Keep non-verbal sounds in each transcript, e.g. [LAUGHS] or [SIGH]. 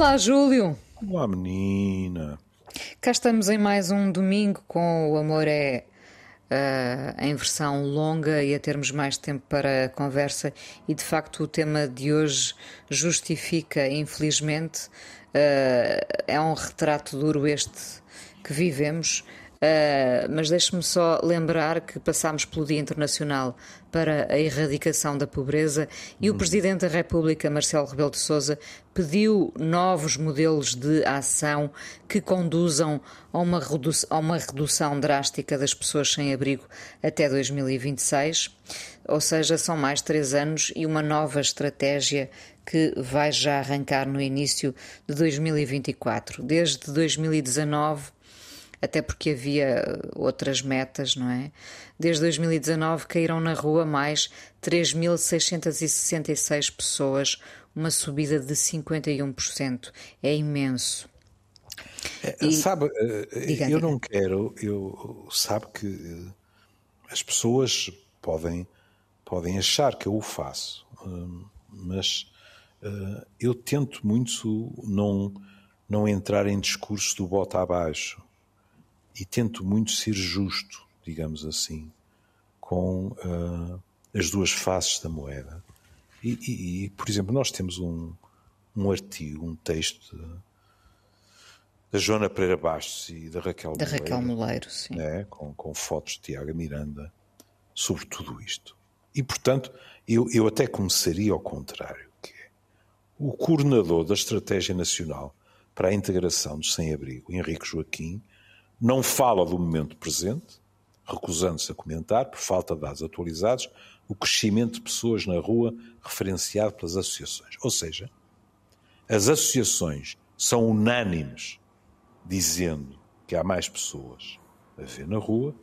Olá, Júlio. Olá, menina. Cá estamos em mais um domingo com o Amor é uh, em versão longa e a termos mais tempo para a conversa. E de facto, o tema de hoje justifica, infelizmente, uh, é um retrato duro este que vivemos. Uh, mas deixe-me só lembrar que passámos pelo Dia Internacional para a Erradicação da Pobreza e o Presidente da República, Marcelo Rebelo de Sousa, pediu novos modelos de ação que conduzam a uma, a uma redução drástica das pessoas sem abrigo até 2026. Ou seja, são mais três anos e uma nova estratégia que vai já arrancar no início de 2024. Desde 2019 até porque havia outras metas, não é? Desde 2019 caíram na rua mais 3.666 pessoas, uma subida de 51%. É imenso. É, e, sabe, eh, diga, eu diga. não quero, eu sabe que eh, as pessoas podem podem achar que eu o faço, hum, mas eh, eu tento muito não não entrar em discurso do bota abaixo e tento muito ser justo, digamos assim, com uh, as duas faces da moeda. E, e, e, por exemplo, nós temos um, um artigo, um texto da Joana Pereira Bastos e da Raquel da Moleiro, Raquel Moleiro sim. Né, com, com fotos de Tiago Miranda sobre tudo isto. E, portanto, eu, eu até começaria ao contrário, que é o coordenador da Estratégia Nacional para a Integração dos Sem-Abrigo, Henrique Joaquim, não fala do momento presente, recusando-se a comentar, por falta de dados atualizados, o crescimento de pessoas na rua referenciado pelas associações. Ou seja, as associações são unânimes dizendo que há mais pessoas a ver na rua,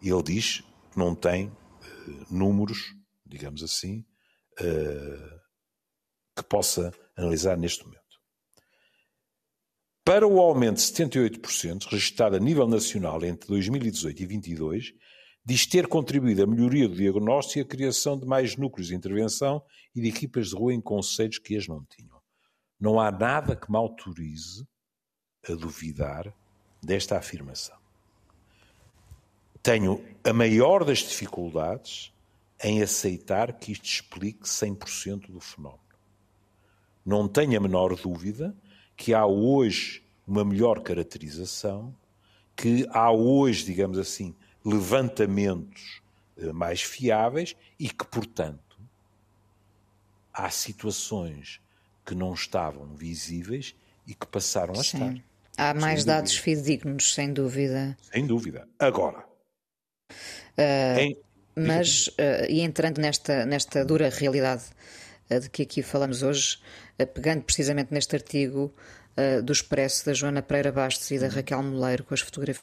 e ele diz que não tem uh, números, digamos assim, uh, que possa analisar neste momento. Para o aumento de 78%, registrado a nível nacional entre 2018 e 2022, diz ter contribuído à melhoria do diagnóstico e à criação de mais núcleos de intervenção e de equipas de rua em conselhos que as não tinham. Não há nada que me autorize a duvidar desta afirmação. Tenho a maior das dificuldades em aceitar que isto explique 100% do fenómeno. Não tenho a menor dúvida que há hoje uma melhor caracterização, que há hoje, digamos assim, levantamentos eh, mais fiáveis e que, portanto, há situações que não estavam visíveis e que passaram a Sim. estar. Há mais dados fidedignos, sem dúvida. Sem dúvida. Agora. Uh, em... Mas, uh, e entrando nesta, nesta dura realidade de que aqui falamos hoje, pegando precisamente neste artigo uh, do Expresso da Joana Pereira Bastos e da uhum. Raquel Moleiro com as fotografias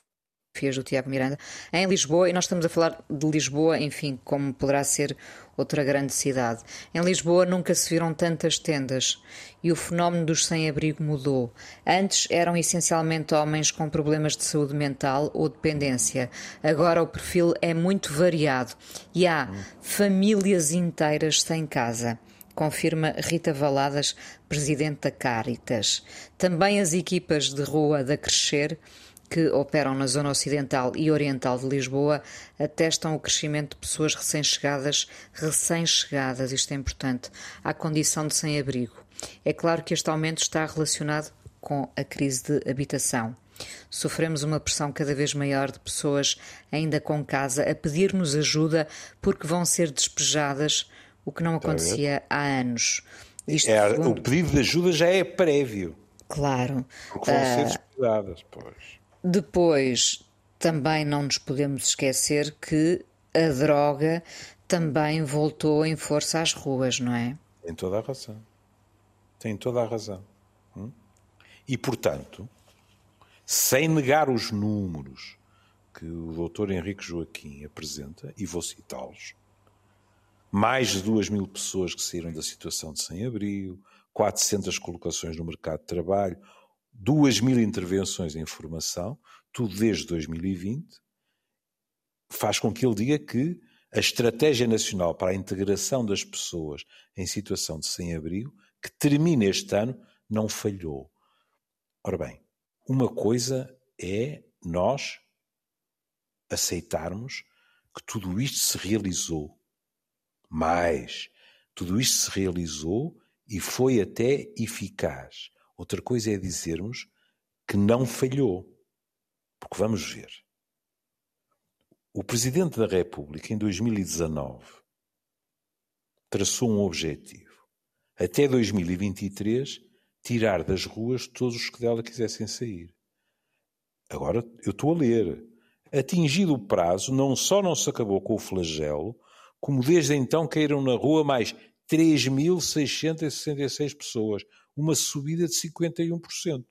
do Tiago Miranda, em Lisboa, e nós estamos a falar de Lisboa, enfim, como poderá ser outra grande cidade. Em Lisboa nunca se viram tantas tendas e o fenómeno dos sem-abrigo mudou. Antes eram essencialmente homens com problemas de saúde mental ou dependência. Agora o perfil é muito variado e há uhum. famílias inteiras sem casa confirma Rita Valadas, presidente da Caritas. Também as equipas de rua da Crescer, que operam na zona ocidental e oriental de Lisboa, atestam o crescimento de pessoas recém-chegadas, recém-chegadas, isto é importante, à condição de sem-abrigo. É claro que este aumento está relacionado com a crise de habitação. Sofremos uma pressão cada vez maior de pessoas ainda com casa a pedir-nos ajuda porque vão ser despejadas o que não acontecia há anos. Isto é, segundo... O pedido de ajuda já é prévio. Claro. Porque vão ser despedadas, pois. Depois, também não nos podemos esquecer que a droga também voltou em força às ruas, não é? Tem toda a razão. Tem toda a razão. Hum? E, portanto, sem negar os números que o Dr. Henrique Joaquim apresenta, e vou citá-los, mais de 2 mil pessoas que saíram da situação de sem-abrigo, 400 colocações no mercado de trabalho, 2 mil intervenções em formação, tudo desde 2020, faz com que ele diga que a Estratégia Nacional para a Integração das Pessoas em Situação de Sem-Abrigo, que termina este ano, não falhou. Ora bem, uma coisa é nós aceitarmos que tudo isto se realizou, mas tudo isto se realizou e foi até eficaz. Outra coisa é dizermos que não falhou. Porque vamos ver. O Presidente da República, em 2019, traçou um objetivo. Até 2023, tirar das ruas todos os que dela quisessem sair. Agora, eu estou a ler. Atingido o prazo, não só não se acabou com o flagelo, como desde então caíram na rua mais 3.666 pessoas, uma subida de 51%.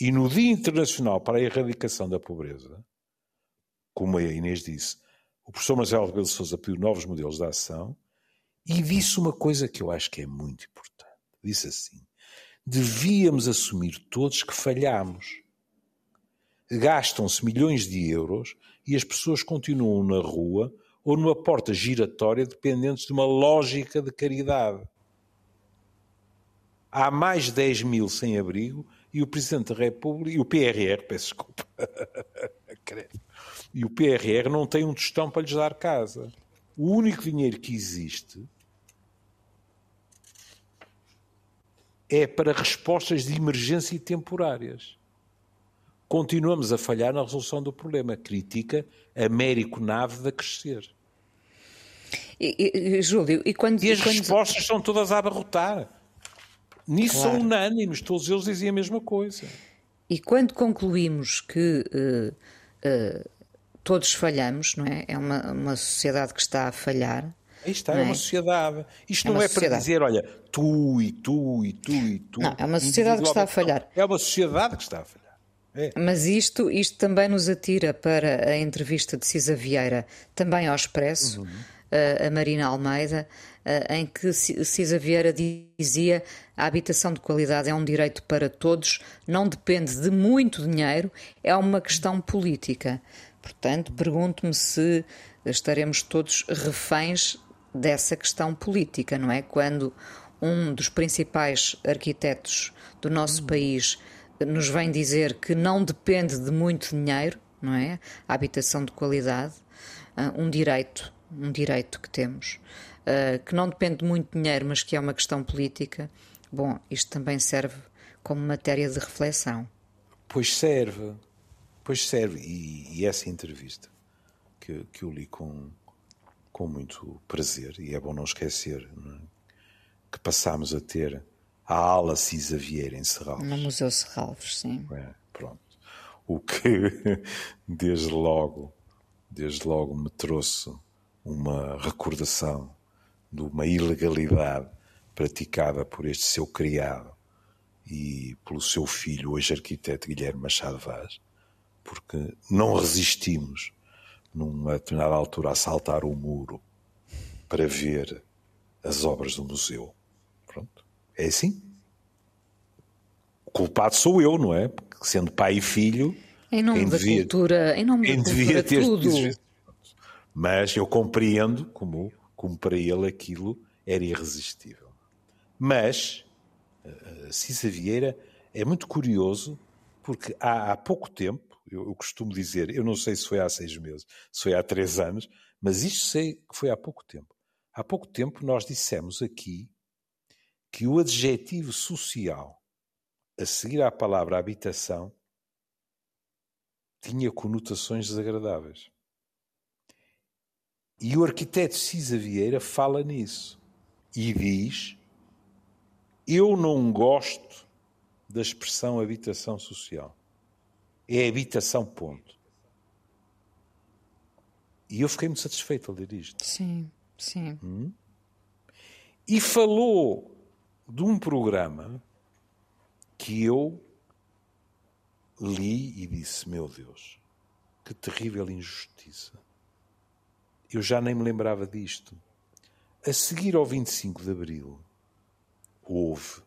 E no Dia Internacional para a Erradicação da Pobreza, como a Inês disse, o professor Marcelo Rebelo de Sousa pediu novos modelos de ação e disse uma coisa que eu acho que é muito importante. Disse assim: devíamos assumir todos que falhamos. Gastam-se milhões de euros e as pessoas continuam na rua ou numa porta giratória dependentes de uma lógica de caridade. Há mais de 10 mil sem abrigo e o Presidente da República, e o PRR, peço desculpa, [LAUGHS] e o PRR não tem um tostão para lhes dar casa. O único dinheiro que existe é para respostas de emergência e temporárias. Continuamos a falhar na resolução do problema. Critica Américo Nave a crescer. E, e, Júlio, e quando. E as quando... respostas são todas a abarrotar. Nisso claro. são unânimes, todos eles diziam a mesma coisa. E quando concluímos que uh, uh, todos falhamos, não é? É uma, uma sociedade que está a falhar. Aí está, é? é? uma sociedade. Isto é não é sociedade. para dizer, olha, tu e tu e tu e tu. Não, é uma sociedade que está a falhar. É uma sociedade que está a falhar. É. Mas isto, isto também nos atira para a entrevista de Cisa Vieira, também ao Expresso, uhum. A Marina Almeida, em que Cisa Vieira dizia a habitação de qualidade é um direito para todos, não depende de muito dinheiro, é uma questão política. Portanto, pergunto-me se estaremos todos reféns dessa questão política, não é? Quando um dos principais arquitetos do nosso país nos vem dizer que não depende de muito dinheiro, não é? A habitação de qualidade, ah, um direito, um direito que temos, ah, que não depende de muito dinheiro, mas que é uma questão política. Bom, isto também serve como matéria de reflexão. Pois serve, pois serve. E, e essa entrevista que, que eu li com, com muito prazer, e é bom não esquecer não é? que passámos a ter a ala Cisa Vieira em Serralves. No Museu Serralves, sim. É, pronto. O que [LAUGHS] desde logo, desde logo me trouxe uma recordação de uma ilegalidade praticada por este seu criado e pelo seu filho, hoje arquiteto Guilherme Machado Vaz, porque não resistimos, numa determinada altura, a saltar o muro para ver as obras do museu. Pronto. É assim. O culpado sou eu, não é? Porque sendo pai e filho. Em nome da devia, cultura, em nome da cultura, ter tudo. Mas eu compreendo como, como para ele aquilo era irresistível. Mas uh, Cissa Vieira é muito curioso porque há, há pouco tempo, eu, eu, costumo dizer, eu não sei se foi há seis meses, se foi há três anos, mas isto sei que foi há pouco tempo. Há pouco tempo nós dissemos aqui que o adjetivo social a seguir à palavra habitação tinha conotações desagradáveis. E o arquiteto Cisa Vieira fala nisso e diz: Eu não gosto da expressão habitação social. É habitação, ponto. E eu fiquei muito satisfeito ao ler isto. Sim, sim. Hum? E falou de um programa que eu li e disse: Meu Deus, que terrível injustiça. Eu já nem me lembrava disto. A seguir ao 25 de Abril, houve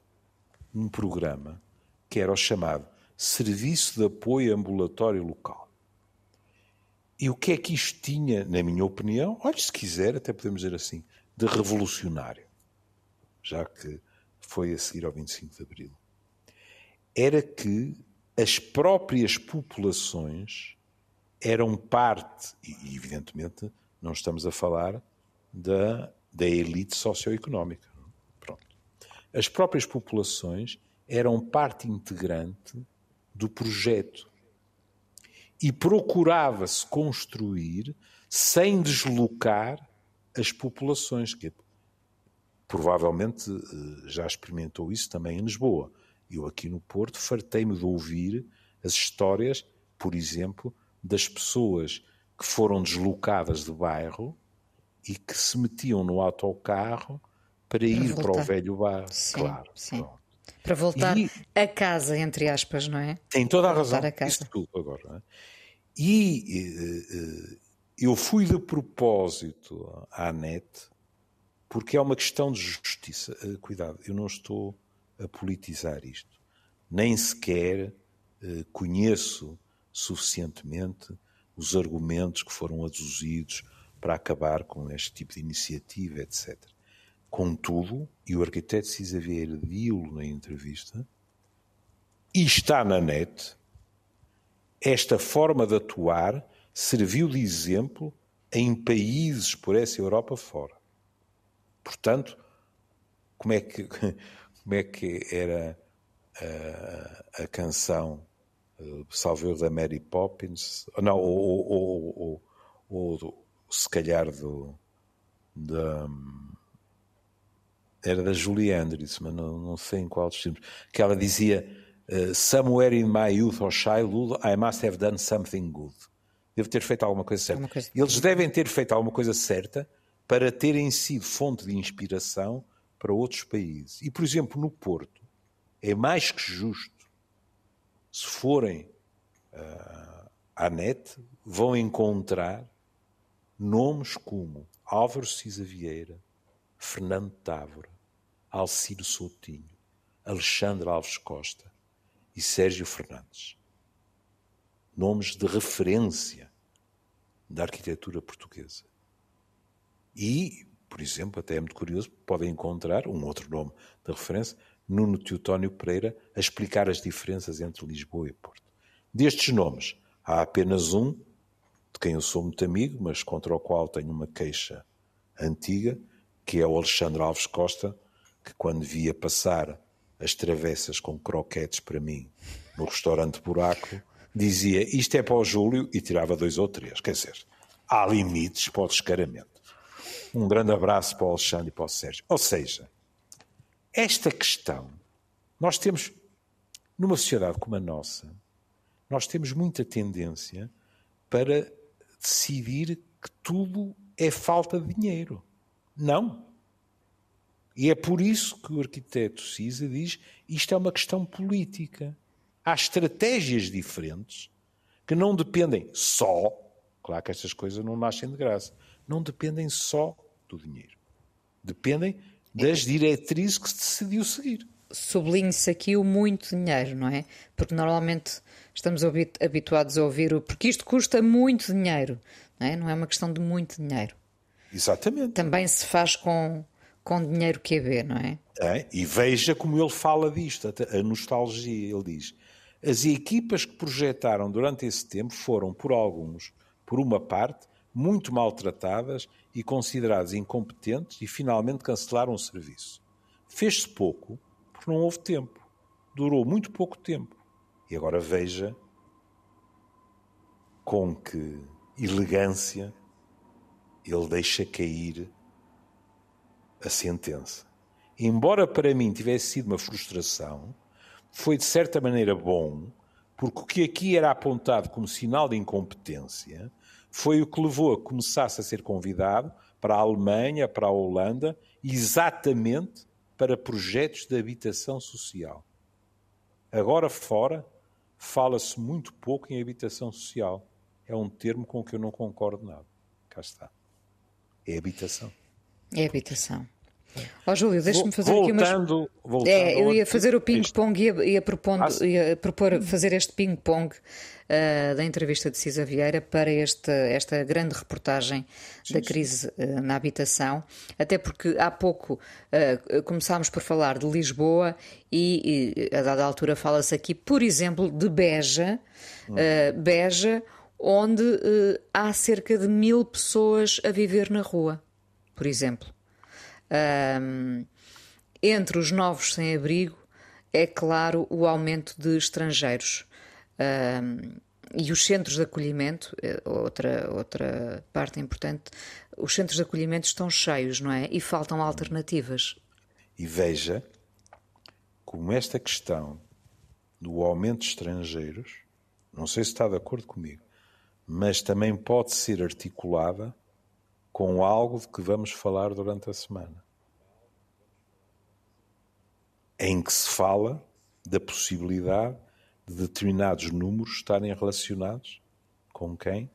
um programa que era o chamado Serviço de Apoio Ambulatório Local. E o que é que isto tinha, na minha opinião, olha, se quiser, até podemos dizer assim, de revolucionário. Já que foi a seguir ao 25 de Abril, era que as próprias populações eram parte, e evidentemente não estamos a falar da, da elite socioeconómica. Pronto. As próprias populações eram parte integrante do projeto e procurava-se construir sem deslocar as populações, que provavelmente eh, já experimentou isso também em Lisboa. Eu aqui no Porto fartei-me de ouvir as histórias, por exemplo, das pessoas que foram deslocadas de bairro e que se metiam no autocarro para, para ir voltar. para o velho bairro. Sim, claro. Sim. Para voltar e, a casa, entre aspas, não é? Tem toda a razão. A. Isso tudo agora. É? E uh, uh, eu fui de propósito à net porque é uma questão de justiça. Uh, cuidado, eu não estou a politizar isto. Nem sequer conheço suficientemente os argumentos que foram aduzidos para acabar com este tipo de iniciativa, etc. Contudo, e o arquiteto Cisa Vieira disse na entrevista, e está na net, esta forma de atuar serviu de exemplo em países por essa Europa fora. Portanto, como é que, [LAUGHS] como é que era a, a canção uh, salvo da Mary Poppins? Não, ou, ou, ou, ou se calhar do, da, era da Julie Andrews, mas não, não sei em qual dos filmes, que ela dizia uh, Somewhere in my youth or childhood I must have done something good. Devo ter feito alguma coisa certa. Coisa... Eles devem ter feito alguma coisa certa para terem sido fonte de inspiração para outros países. E, por exemplo, no Porto, é mais que justo, se forem uh, à net, vão encontrar nomes como Álvaro Cisa Vieira, Fernando Távora, Alciro Soutinho, Alexandre Alves Costa e Sérgio Fernandes. Nomes de referência da arquitetura portuguesa. E, por exemplo, até é muito curioso, podem encontrar um outro nome de referência, Nuno Teutónio Pereira, a explicar as diferenças entre Lisboa e Porto. Destes nomes, há apenas um, de quem eu sou muito amigo, mas contra o qual tenho uma queixa antiga, que é o Alexandre Alves Costa, que quando via passar as travessas com croquetes para mim no restaurante Buraco, dizia isto é para o Júlio e tirava dois ou três. Quer dizer, há limites para o descaramento. Um grande abraço para o Alexandre e para o Sérgio. Ou seja, esta questão, nós temos, numa sociedade como a nossa, nós temos muita tendência para decidir que tudo é falta de dinheiro. Não. E é por isso que o arquiteto Cisa diz isto é uma questão política. Há estratégias diferentes que não dependem só, claro que estas coisas não nascem de graça, não dependem só do dinheiro. Dependem das diretrizes que se decidiu seguir. Sublinhe-se aqui o muito dinheiro, não é? Porque normalmente estamos habituados a ouvir o porque isto custa muito dinheiro, não é? Não é uma questão de muito dinheiro. Exatamente. Também se faz com, com dinheiro QB, não é? é? E veja como ele fala disto, a nostalgia. Ele diz: as equipas que projetaram durante esse tempo foram, por alguns, por uma parte, muito maltratadas e consideradas incompetentes e finalmente cancelaram o serviço. Fez-se pouco porque não houve tempo. Durou muito pouco tempo. E agora veja com que elegância ele deixa cair a sentença. Embora para mim tivesse sido uma frustração, foi de certa maneira bom, porque o que aqui era apontado como sinal de incompetência foi o que levou a começasse a ser convidado para a Alemanha, para a Holanda, exatamente para projetos de habitação social. Agora fora, fala-se muito pouco em habitação social. É um termo com que eu não concordo nada. Cá está. É habitação. É habitação. Ó oh, Júlio, deixa-me fazer voltando, aqui umas... Voltando é, eu ia fazer o ping-pong, ia, ia, propondo, ah, ia propor fazer este ping-pong uh, da entrevista de Cisa Vieira para este, esta grande reportagem sim, da crise uh, na habitação, até porque há pouco uh, começámos por falar de Lisboa e, e a dada altura fala-se aqui, por exemplo, de Beja, hum. Beja, onde há cerca de mil pessoas a viver na rua, por exemplo. Um, entre os novos sem-abrigo, é claro o aumento de estrangeiros. Um, e os centros de acolhimento, eh, outra, outra parte importante, os centros de acolhimento estão cheios, não é? E faltam alternativas. E veja como esta questão do aumento de estrangeiros, não sei se está de acordo comigo, mas também pode ser articulada com algo de que vamos falar durante a semana. Em que se fala da possibilidade de determinados números estarem relacionados com quem?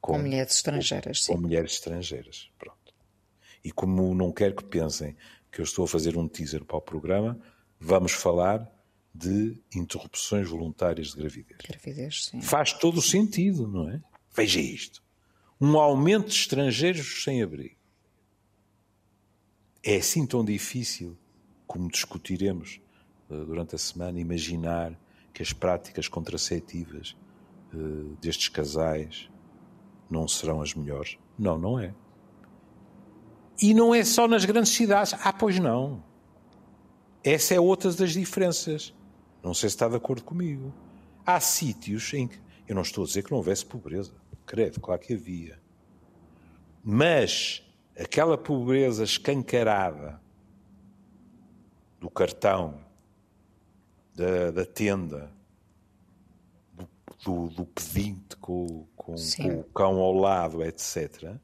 Com, com mulheres estrangeiras, com, sim. Com mulheres estrangeiras, pronto. E como não quero que pensem que eu estou a fazer um teaser para o programa, vamos falar de interrupções voluntárias de gravidez. Gravidez, sim. Faz todo o sentido, não é? Veja isto. Um aumento de estrangeiros sem abrigo. É assim tão difícil, como discutiremos uh, durante a semana, imaginar que as práticas contraceptivas uh, destes casais não serão as melhores. Não, não é. E não é só nas grandes cidades. Ah, pois não. Essa é outra das diferenças. Não sei se está de acordo comigo. Há sítios em que. Eu não estou a dizer que não houvesse pobreza. Credo, claro que havia. Mas aquela pobreza escancarada do cartão, da, da tenda, do, do, do pedinte com, com, com, o cão ao lado, etc.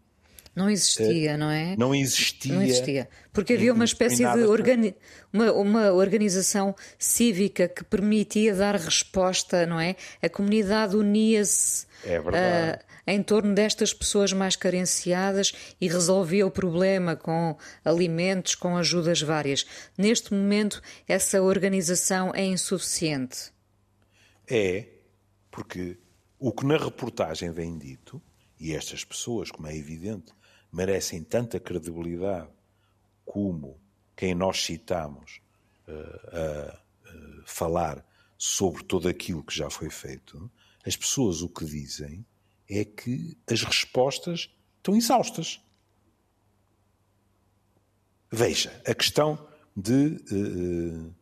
Não existia, não é? Não existia. Não existia. Porque havia uma espécie de organi uma, uma organização cívica que permitia dar resposta, não é? A comunidade unia-se é uh, em torno destas pessoas mais carenciadas e resolvia o problema com alimentos, com ajudas várias. Neste momento, essa organização é insuficiente. É, porque o que na reportagem vem dito, e estas pessoas, como é evidente, merecem tanta credibilidade como quem nós citamos uh, a uh, falar sobre tudo aquilo que já foi feito, as pessoas o que dizem é que as respostas estão exaustas. Veja, a questão de uh,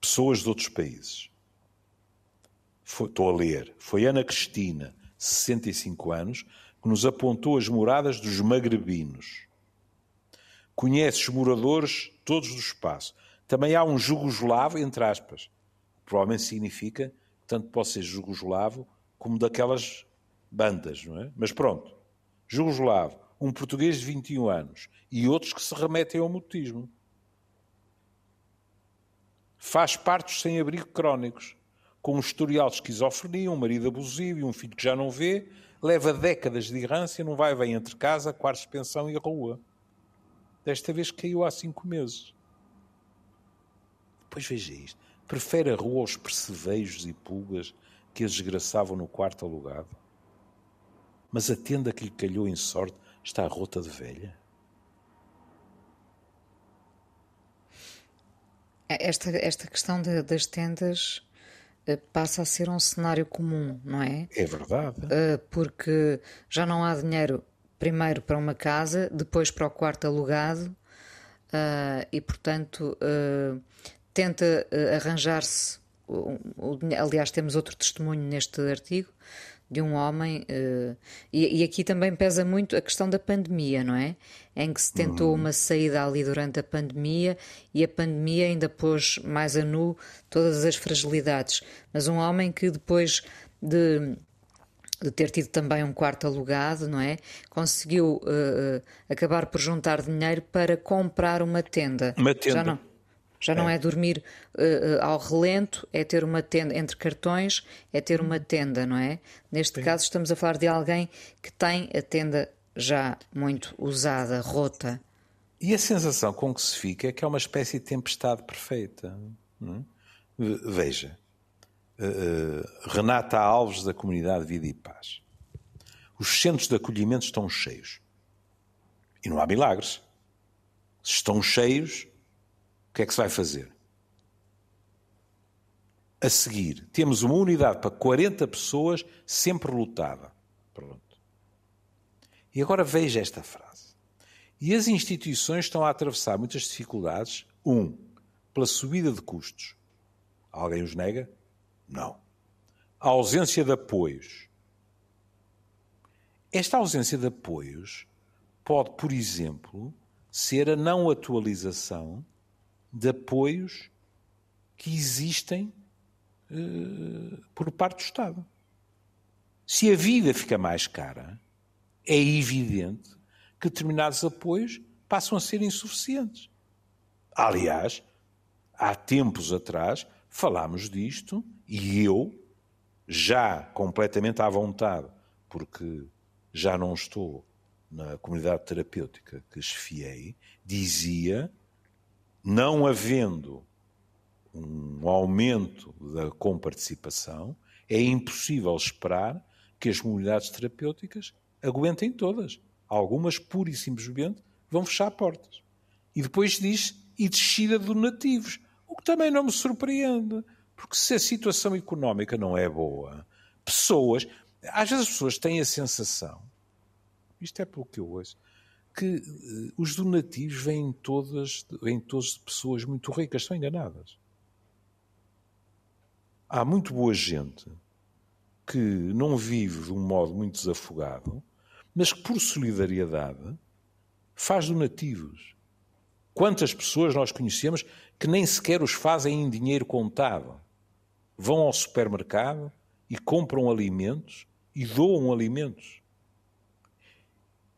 pessoas de outros países. Foi, estou a ler. Foi Ana Cristina, 65 anos, que nos apontou as moradas dos magrebinos. Conhece os moradores todos do espaço. Também há um jugoslavo, entre aspas. Provavelmente significa tanto pode ser jugoslavo como daquelas bandas, não é? Mas pronto. Jugoslavo, um português de 21 anos e outros que se remetem ao mutismo. Faz parte dos sem-abrigo crónicos, com um historial de esquizofrenia, um marido abusivo e um filho que já não vê, leva décadas de errância não vai bem entre casa, quartos de pensão e rua. Desta vez caiu há cinco meses. Depois veja isto. Prefere a rua aos percevejos e pulgas que a desgraçavam no quarto alugado? Mas a tenda que lhe calhou em sorte está rota de velha? Esta, esta questão de, das tendas eh, passa a ser um cenário comum, não é? É verdade. Eh, porque já não há dinheiro primeiro para uma casa, depois para o quarto alugado eh, e, portanto, tenta arranjar-se. Aliás, temos outro testemunho neste artigo de um homem, uh, e, e, aqui também pesa muito a questão da pandemia, não é? Em que se tentou uhum. uma saída ali durante a pandemia e a pandemia ainda pôs mais a nu todas as fragilidades. Mas um homem que depois de de ter tido também um quarto alugado, não é? Conseguiu uh, acabar por juntar dinheiro para comprar uma tenda. Uma tenda. Já não, já não é, é dormir uh, ao relento, é ter uma tenda entre cartões, é ter uma tenda, não é? Neste Sim. caso, estamos a falar de alguém que tem a tenda já muito usada, rota. E a sensação com que se fica é que é uma espécie de tempestade perfeita. É? Veja, uh, Renata Alves, da comunidade Vida e Paz. Os centros de acolhimento estão cheios. E não há milagres. Se estão cheios, que é que se vai fazer? A seguir, temos uma unidade para 40 pessoas sempre lotada. Pronto. E agora veja esta frase. E as instituições estão a atravessar muitas dificuldades. Um, pela subida de custos. Alguém os nega? Não. A ausência de apoios. Esta ausência de apoios pode, por exemplo, ser a não atualização de apoios que existem uh, por parte do Estado. Se a vida fica mais cara, é evidente que determinados apoios passam a ser insuficientes. Aliás, há tempos atrás falámos disto e eu, já completamente à vontade, porque já não estou na comunidade terapêutica que esfiei, dizia, não havendo um aumento da comparticipação, é impossível esperar que as comunidades terapêuticas aguentem todas. Algumas, pura e simplesmente, vão fechar portas. E depois diz, e descida de donativos. O que também não me surpreende, porque se a situação económica não é boa, pessoas. Às vezes as pessoas têm a sensação, isto é pelo que eu ouço, que uh, os donativos vêm todas, vêm todas de pessoas muito ricas, estão enganadas. Há muito boa gente que não vive de um modo muito desafogado, mas que por solidariedade faz donativos. Quantas pessoas nós conhecemos que nem sequer os fazem em dinheiro contado? Vão ao supermercado e compram alimentos e doam alimentos.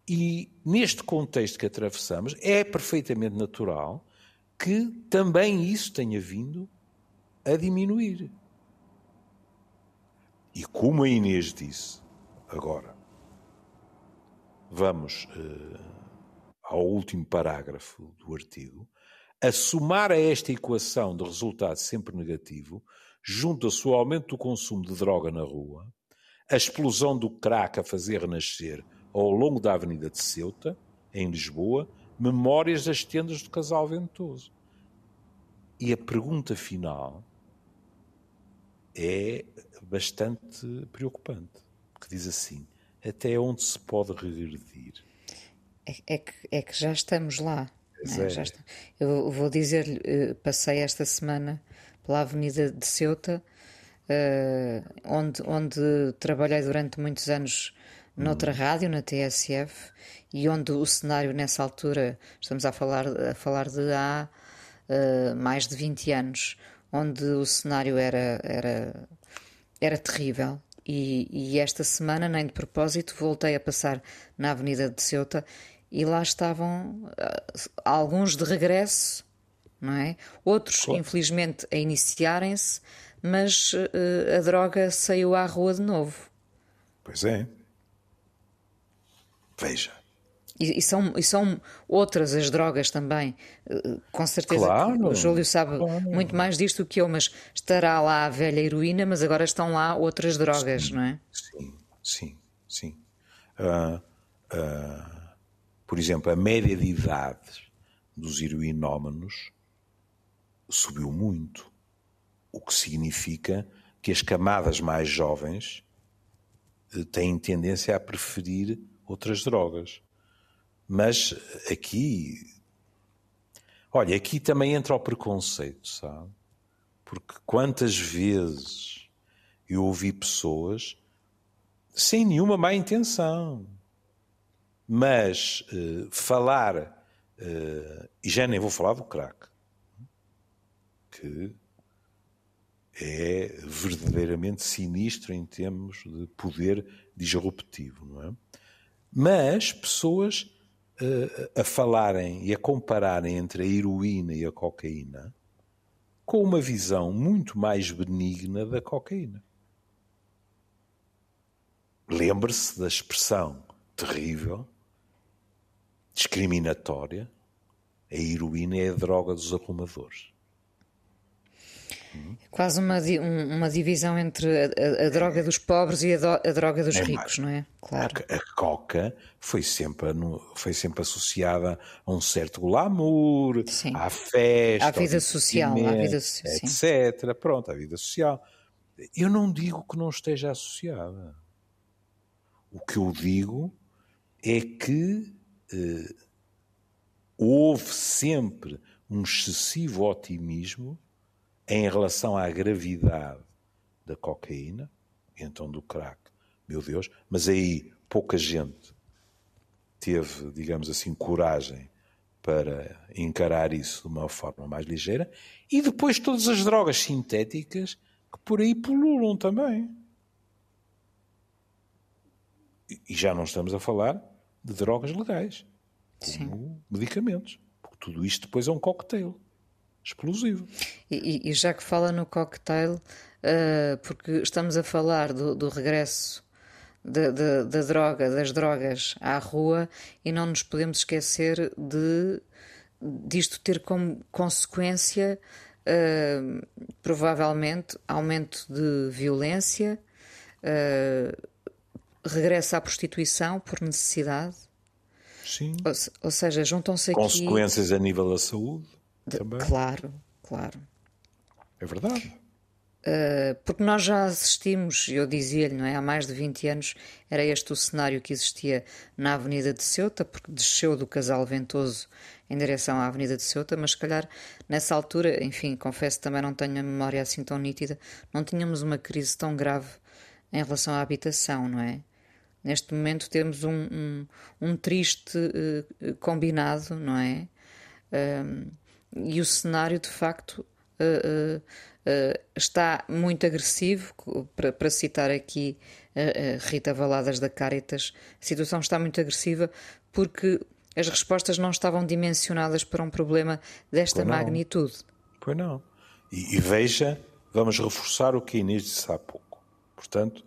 E neste contexto que atravessamos, é perfeitamente natural que também isso tenha vindo a diminuir. E como a Inês disse, agora, vamos uh, ao último parágrafo do artigo, a somar a esta equação de resultado sempre negativo, junta-se o aumento do consumo de droga na rua, a explosão do crack a fazer renascer ao longo da Avenida de Ceuta, em Lisboa, memórias das tendas do casal ventoso. E a pergunta final é bastante preocupante, que diz assim: até onde se pode regredir? É, é que, é que já estamos lá. É? Já está. Eu vou dizer-lhe, eh, passei esta semana pela Avenida de Ceuta, uh, onde, onde trabalhei durante muitos anos noutra rádio, na TSF, e onde o cenário nessa altura, estamos a falar, a falar de há uh, mais de 20 anos, onde o cenário era, era, era terrível. E, e, esta semana, nem de propósito, voltei a passar na Avenida de Ceuta e lá estavam uh, alguns de regresso, não é? Outros, claro. infelizmente, a iniciarem-se, mas uh, a droga saiu à rua de novo. Pois é. Veja. E, e, são, e são outras as drogas também. Eh, com certeza claro, o Júlio sabe claro. muito mais disto do que eu, mas estará lá a velha heroína, mas agora estão lá outras drogas, sim, não é? Sim, sim, sim. Uh, uh, por exemplo, a média de idade dos heroinómanos subiu muito, o que significa que as camadas mais jovens eh, têm tendência a preferir outras drogas. Mas aqui. Olha, aqui também entra o preconceito, sabe? Porque quantas vezes eu ouvi pessoas sem nenhuma má intenção, mas uh, falar, uh, e já nem vou falar do crack, que é verdadeiramente sinistro em termos de poder disruptivo, não é? Mas pessoas a falarem e a compararem entre a heroína e a cocaína com uma visão muito mais benigna da cocaína. Lembre-se da expressão terrível, discriminatória, A heroína é a droga dos arrumadores. Quase uma, uma divisão entre a, a, droga dos pobres e a, do, a droga dos é ricos, não é? Claro. A, coca foi sempre, foi sempre associada a um certo glamour, sim. à festa, à vida social, à vida etc. Pronto, à vida social. Eu não digo que não esteja associada. O que eu digo é que eh, houve sempre um excessivo otimismo em relação à gravidade da cocaína, então do crack, meu Deus, mas aí pouca gente teve, digamos assim, coragem para encarar isso de uma forma mais ligeira, e depois todas as drogas sintéticas que por aí pululam também. E já não estamos a falar de drogas legais, como Sim. medicamentos, porque tudo isto depois é um cocktail explosivo. E, e já que fala no cocktail, uh, porque estamos a falar do, do regresso da, da, da, droga, das drogas à rua, e não nos podemos esquecer de disto ter como consequência uh, provavelmente aumento de violência, uh, regresso à prostituição por necessidade. Sim. Ou, ou seja, juntam-se aqui. Consequências a nível da saúde. De, claro, claro. É verdade. Uh, porque nós já assistimos, eu dizia-lhe, não é? Há mais de 20 anos era este o cenário que existia na Avenida de Ceuta, porque desceu do Casal Ventoso em direção à Avenida de Ceuta, mas se calhar nessa altura, enfim, confesso também não tenho a memória assim tão nítida, não tínhamos uma crise tão grave em relação à habitação, não é? Neste momento temos um, um, um triste uh, combinado, não é? E o cenário de facto uh, uh, está muito agressivo. Para, para citar aqui Rita Valadas da Caritas, a situação está muito agressiva porque as respostas não estavam dimensionadas para um problema desta pois magnitude. Pois não. E, e, veja, vamos reforçar o que a Inês disse há pouco. Portanto,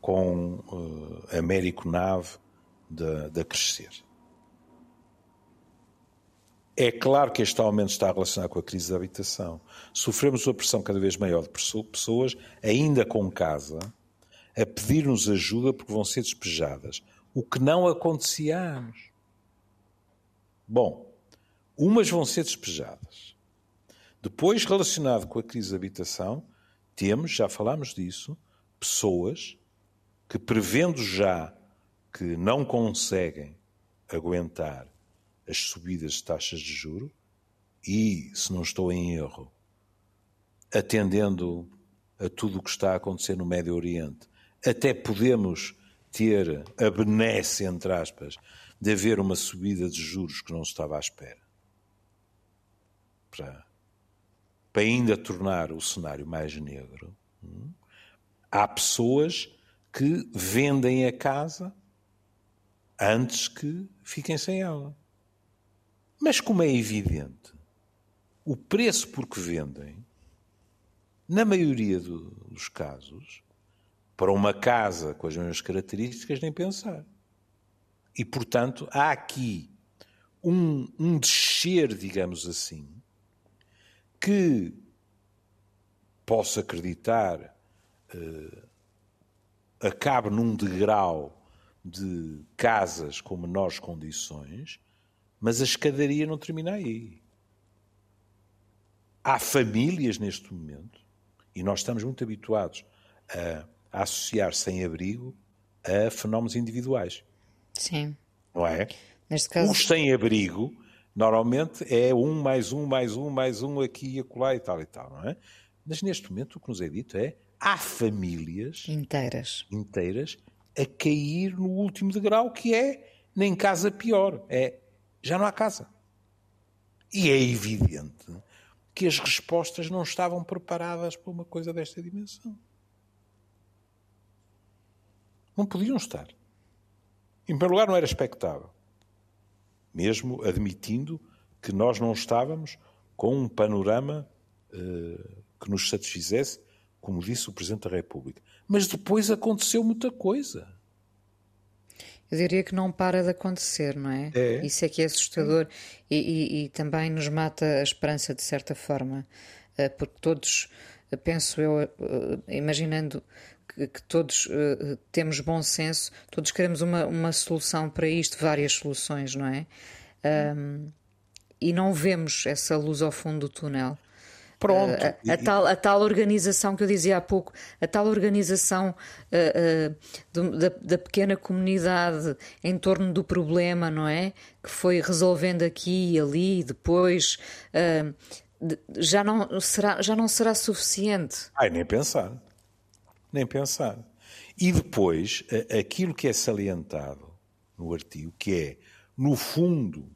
com Américo Nave da Crescer. É claro que este aumento está relacionado com a crise da habitação. Sofremos uma pressão cada vez maior de pessoas, ainda com casa, a pedir-nos ajuda porque vão ser despejadas. O que não acontecia há anos. Bom, umas vão ser despejadas. Depois, relacionado com a crise da habitação, temos, já falámos disso, pessoas que, prevendo já que não conseguem aguentar as subidas de taxas de juro e, se não estou em erro, atendendo a tudo o que está a acontecer no Médio Oriente, até podemos ter a benesse, entre aspas, de haver uma subida de juros que não se estava à espera. Para, para ainda tornar o cenário mais negro, hum, há pessoas que vendem a casa antes que fiquem sem ela. Mas, como é evidente, o preço por que vendem, na maioria do, dos casos, para uma casa com as mesmas características, nem pensar. E, portanto, há aqui um, um descer, digamos assim, que posso acreditar uh, acabe num degrau de casas com menores condições, mas a escadaria não termina aí. Há famílias neste momento, e nós estamos muito habituados a, a associar sem-abrigo a fenómenos individuais. Sim. Não é? Neste caso... Os sem-abrigo, normalmente, é um mais um, mais um, mais um aqui e acolá e tal e tal, não é? Mas neste momento o que nos é dito é há famílias inteiras, inteiras a cair no último degrau, que é nem casa pior, é já não há casa. E é evidente que as respostas não estavam preparadas para uma coisa desta dimensão. Não podiam estar. Em primeiro lugar, não era expectável. Mesmo admitindo que nós não estávamos com um panorama uh, que nos satisfizesse, como disse o Presidente da República. Mas depois aconteceu muita coisa. Eu diria que não para de acontecer, não é? é. Isso é que é assustador e, e, e, também nos mata a esperança de certa forma, eh, porque todos, penso eu, eh, imaginando que, que todos temos bom senso, todos queremos uma, uma solução para isto, várias soluções, não é? Um, e não vemos essa luz ao fundo do túnel. Pronto. Uh, a, a, tal, a tal organização que eu dizia há pouco, a tal organização uh, uh, do, da, da, pequena comunidade em torno do problema, não é? Que foi resolvendo aqui e ali, depois. já não, será, já não será suficiente. Ai, nem pensar. Nem pensar. E depois, aquilo que é salientado no artigo, que é, no fundo,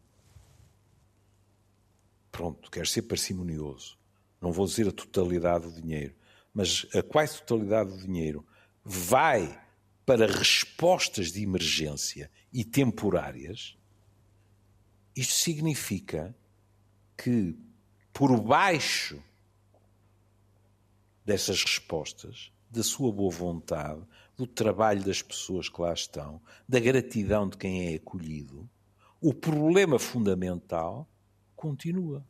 pronto, quer ser parcimonioso, não vou dizer a totalidade do dinheiro, mas a quase totalidade do dinheiro vai para respostas de emergência e temporárias, isto significa que por baixo dessas respostas, da sua boa vontade, do trabalho das pessoas que lá estão, da gratidão de quem é acolhido, o problema fundamental continua.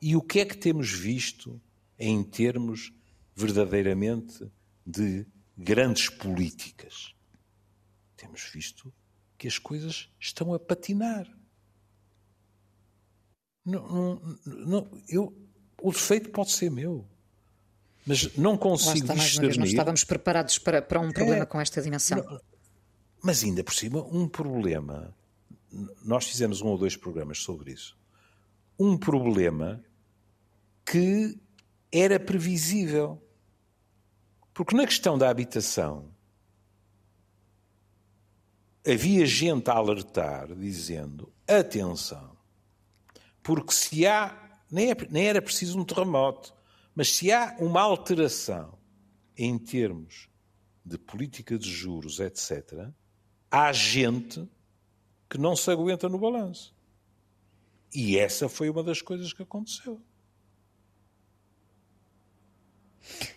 E o que é que temos visto em termos verdadeiramente de grandes políticas? Temos visto que as coisas estão a patinar. Não, não, não, eu, o defeito pode ser meu, mas não consigo Lá está, discernir. Não estávamos preparados para, para um problema é, com esta dimensão. Mas ainda por cima, um problema. Nós fizemos um ou dois programas sobre isso. Um problema que era previsível. Porque na questão da habitação, havia gente a alertar, dizendo: atenção, porque se há, nem, é, nem era preciso um terremoto, mas se há uma alteração em termos de política de juros, etc., há gente que não se aguenta no balanço. E essa foi uma das coisas que aconteceu.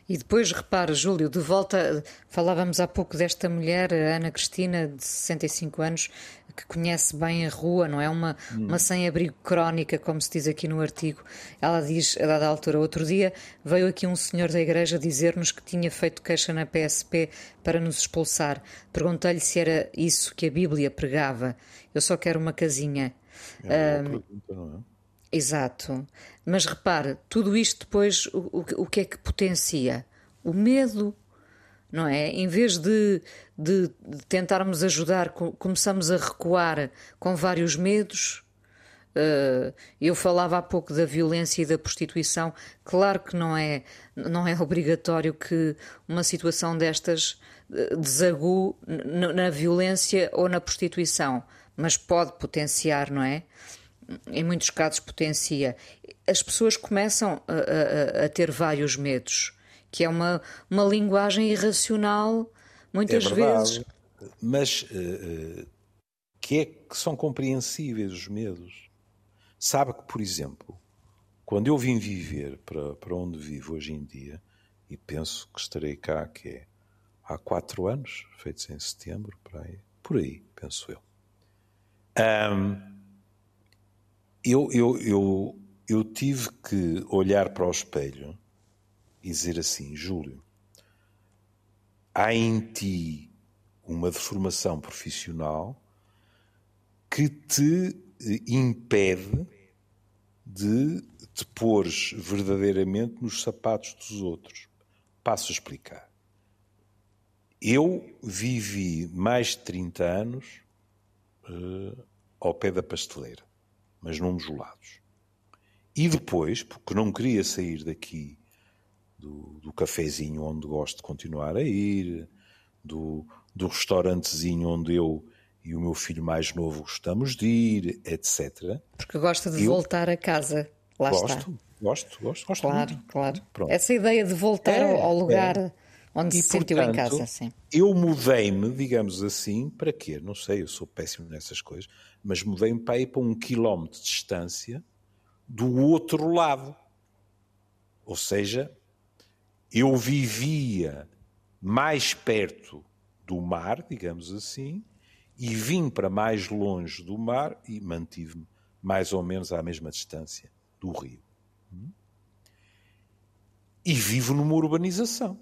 E depois, repare, Júlio, de volta, falávamos há pouco desta mulher, Ana Cristina, de 65 anos, que conhece bem a rua, não é? Uma, hum. uma sem-abrigo crónica, como se diz aqui no artigo. Ela diz, a dada altura, outro dia, veio aqui um senhor da igreja dizer-nos que tinha feito queixa na PSP para nos expulsar. Perguntei-lhe se era isso que a Bíblia pregava. Eu só quero uma casinha. É uma um, pergunta, não é? Exato. Mas repare, tudo isto depois o, o, o que é que potencia? O medo, não é? Em vez de, de, de, tentarmos ajudar, começamos a recuar com vários medos. Uh, eu falava há pouco da violência e da prostituição. Claro que não é, não é [LAUGHS] obrigatório que uma situação destas eh, desague na violência ou na prostituição, mas pode potenciar, não é? Em muitos casos potencia. As pessoas começam a, a, a ter vários medos, que é uma, uma linguagem irracional, muitas é vezes. Mas uh, que é que são compreensíveis os medos? Sabe que, por exemplo, quando eu vim viver para, para onde vivo hoje em dia, e penso que estarei cá, que é há quatro anos, feitos em setembro, por aí, por aí penso eu. Um, eu, eu, eu, eu tive que olhar para o espelho e dizer assim: Júlio, há em ti uma deformação profissional que te impede de te pôres verdadeiramente nos sapatos dos outros. Passo a explicar. Eu vivi mais de 30 anos uh, ao pé da pasteleira mas não gelados. E depois, porque não queria sair daqui do, do cafezinho onde gosto de continuar a ir, do, do restaurantezinho onde eu e o meu filho mais novo gostamos de ir, etc. Porque gosta de eu voltar a casa. Lá gosto, está. Gosto, gosto, gosto. Claro, muito. claro. Pronto. Essa ideia de voltar é, ao lugar é. Onde e, se sentiu portanto, em casa. Sim. Eu mudei-me, digamos assim, para quê? Não sei, eu sou péssimo nessas coisas, mas mudei-me para ir para um quilómetro de distância do outro lado. Ou seja, eu vivia mais perto do mar, digamos assim, e vim para mais longe do mar e mantive-me mais ou menos à mesma distância do rio. E vivo numa urbanização.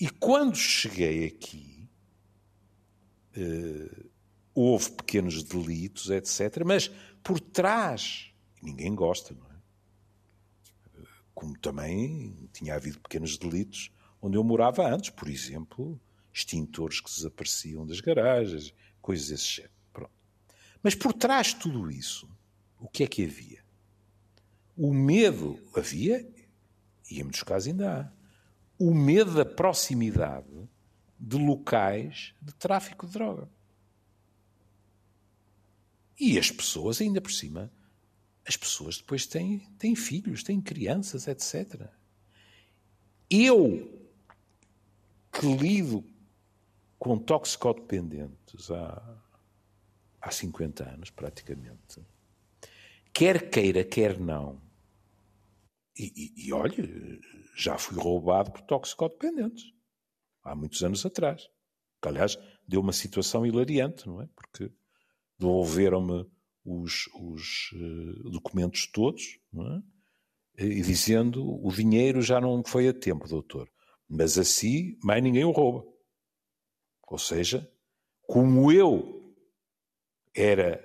E quando cheguei aqui, uh, houve pequenos delitos, etc. Mas por trás, ninguém gosta, não é? Como também tinha havido pequenos delitos onde eu morava antes, por exemplo, extintores que desapareciam das garagens, coisas desse género. Pronto. Mas por trás de tudo isso, o que é que havia? O medo havia, e em muitos casos ainda há, o medo da proximidade de locais de tráfico de droga. E as pessoas, ainda por cima, as pessoas depois têm, têm filhos, têm crianças, etc. Eu, que lido com toxicodependentes há, há 50 anos, praticamente, quer queira, quer não, e, e, e olhe, já fui roubado por toxicodependentes, há muitos anos atrás. Que, aliás, deu uma situação hilariante, não é? Porque devolveram-me os, os uh, documentos todos, é? e dizendo o dinheiro já não foi a tempo, doutor, mas assim mais ninguém o rouba. Ou seja, como eu era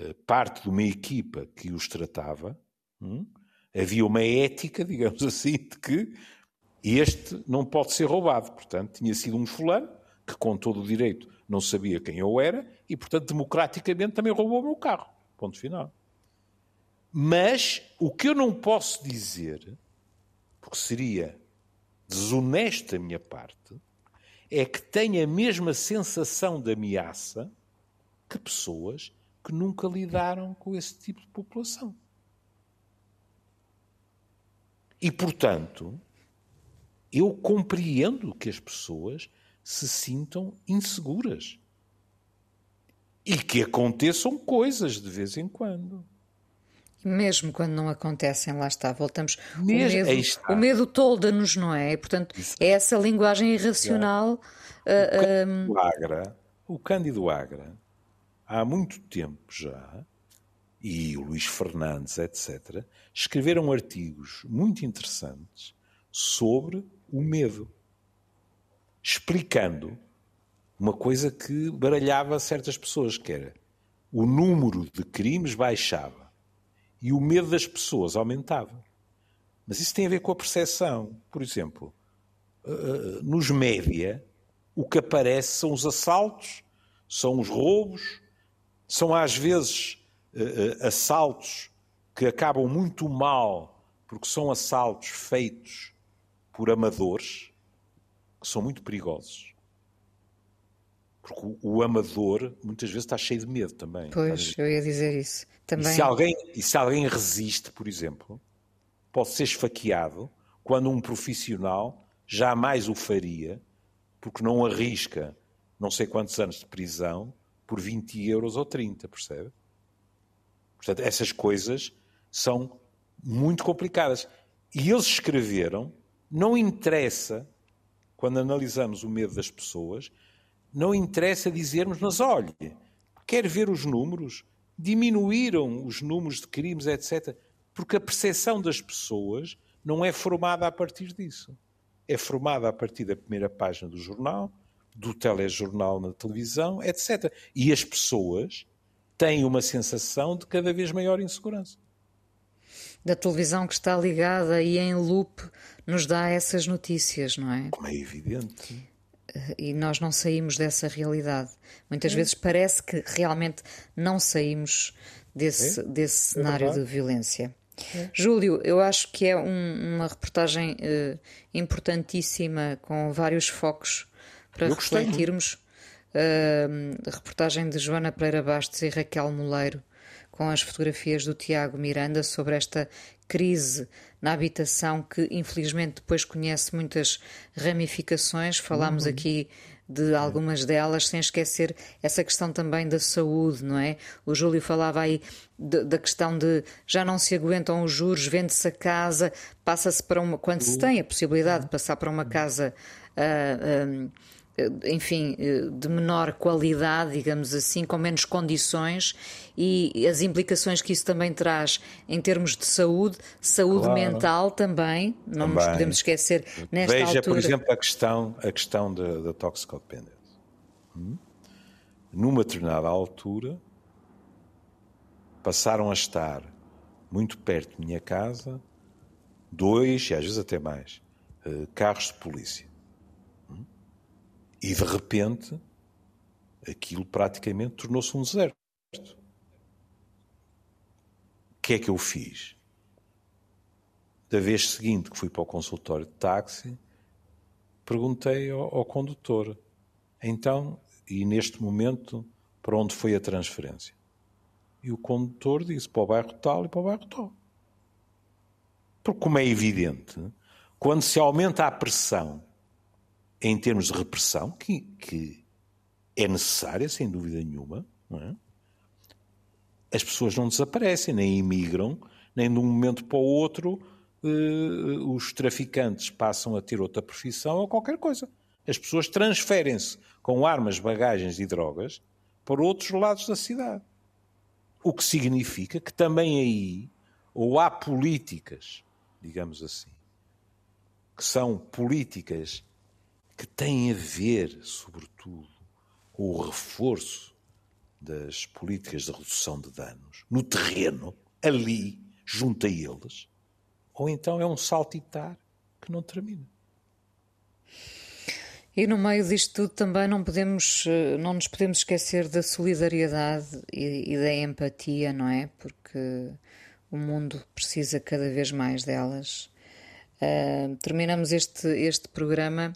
uh, parte de uma equipa que os tratava, hum, havia uma ética, digamos [LAUGHS] assim, de que este não pode ser roubado. Portanto, tinha sido um fulano que, com todo o direito, não sabia quem eu era e, portanto, democraticamente também roubou o meu carro. Ponto final. Mas o que eu não posso dizer, porque seria desonesto da minha parte, é que tenho a mesma sensação de ameaça que pessoas que nunca lidaram com esse tipo de população. E, portanto, eu compreendo que as pessoas se sintam inseguras. E que aconteçam coisas de vez em quando. Mesmo quando não acontecem, lá está, voltamos. Mesmo, o medo, o medo tolda-nos, não é? E, portanto, é essa linguagem irracional. O, uh, Agra, o Cândido Agra, há muito tempo já, e o Luís Fernandes, etc., escreveram artigos muito interessantes sobre o medo explicando uma coisa que baralhava certas pessoas, que era o número de crimes baixava e o medo das pessoas aumentava. Mas isso tem a ver com a percepção. Por exemplo, eh, eh, nos média, o que aparece são os assaltos, são os roubos, são às vezes assaltos que acabam muito mal porque são assaltos feitos por amadores que são muito perigosos. Porque o, o, amador muitas vezes está cheio de medo também. Pois, eu ia dizer isso. Também... E, se alguém, e se alguém resiste, por exemplo, pode ser esfaqueado quando um profissional jamais o faria, porque não arrisca não sei quantos anos de prisão por 20 euros ou 30, percebe? Portanto, essas coisas são muito complicadas. E eles escreveram, não interessa quando analisamos o medo das pessoas, não interessa dizermos, mas olhe, quer ver os números? Diminuíram os números de crimes, etc. Porque a percepção das pessoas não é formada a partir disso. É formada a partir da primeira página do jornal, do telejornal na televisão, etc. E as pessoas têm uma sensação de cada vez maior insegurança. Da televisão que está ligada e em loop nos dá essas notícias, não é? Como é evidente. Eh, e nós não saímos dessa realidade. Muitas é. vezes parece que realmente não saímos desse, é. desse é cenário de violência. É. Júlio, eu acho que é um, uma reportagem uh, importantíssima com vários focos para eu refletirmos. Uh, reportagem de Joana Pereira Bastos e Raquel Moleiro com as fotografias do Tiago Miranda sobre esta crise na habitação que infelizmente depois conhece muitas ramificações. Falámos uhum. aqui de algumas delas, sem esquecer essa questão também da saúde, não é? O Júlio falava aí de, da questão de já não se aguentam os juros, vende-se a casa, passa-se para uma. Quando se uhum. tem a possibilidade de passar para uma casa. Uh, enfim, de menor qualidade, digamos assim, com menos condições e as implicações que isso também traz em termos de saúde, saúde claro. mental também, não também. nos podemos esquecer nesta Veja, altura. por exemplo, a questão, a questão da, da toxicodependência. Hum? Numa determinada altura, passaram a estar muito perto de minha casa dois, e às vezes até mais, eh, carros de polícia. E de repente, aquilo praticamente tornou-se um deserto. O que é que eu fiz? Da vez seguinte que fui para o consultório de táxi, perguntei ao, ao condutor, então, e neste momento, para onde foi a transferência? E o condutor disse para o bairro tal e para o bairro tal. Porque, como é evidente, quando se aumenta a pressão em termos de repressão, que, que é necessária, sem dúvida nenhuma, é? as pessoas não desaparecem, nem imigram, nem de um momento para o outro uh, os traficantes passam a ter outra profissão ou qualquer coisa. As pessoas transferem-se com armas, bagagens e drogas para outros lados da cidade. O que significa que também aí ou há políticas digamos assim, que são políticas que têm a ver, sobretudo, com o reforço das políticas de redução de danos no terreno, ali, junto a eles, ou então é um saltitar que não termina. E no meio disto tudo também não podemos, eh, não nos podemos esquecer da solidariedade e, e da empatia, não é? Porque o mundo precisa cada vez mais delas. Uh, terminamos este, este programa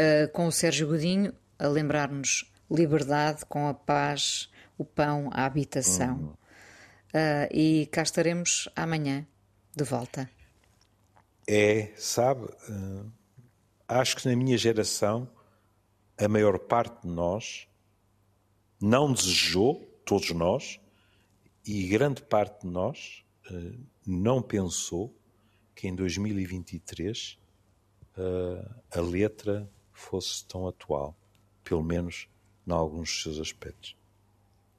uh, com o Sérgio Godinho a lembrar-nos liberdade com a paz, o pão, a habitação. Uh, e cá estaremos amanhã de volta. É, sabe, acho que na minha geração a maior parte de nós não desejou, todos nós, e grande parte de nós eh, não pensou que em 2023 uh, a letra fosse tão atual, pelo menos em alguns dos seus aspectos.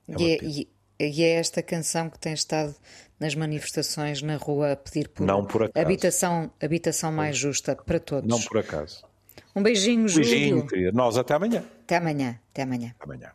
É e, é, e, e, é, esta canção que tem estado nas manifestações na rua a pedir por, por habitação, habitação mais justa para todos. Não por acaso. Um beijinho, Júlio. Beijinho, querida. Nós até amanhã. Até amanhã. Até amanhã. Amanhã.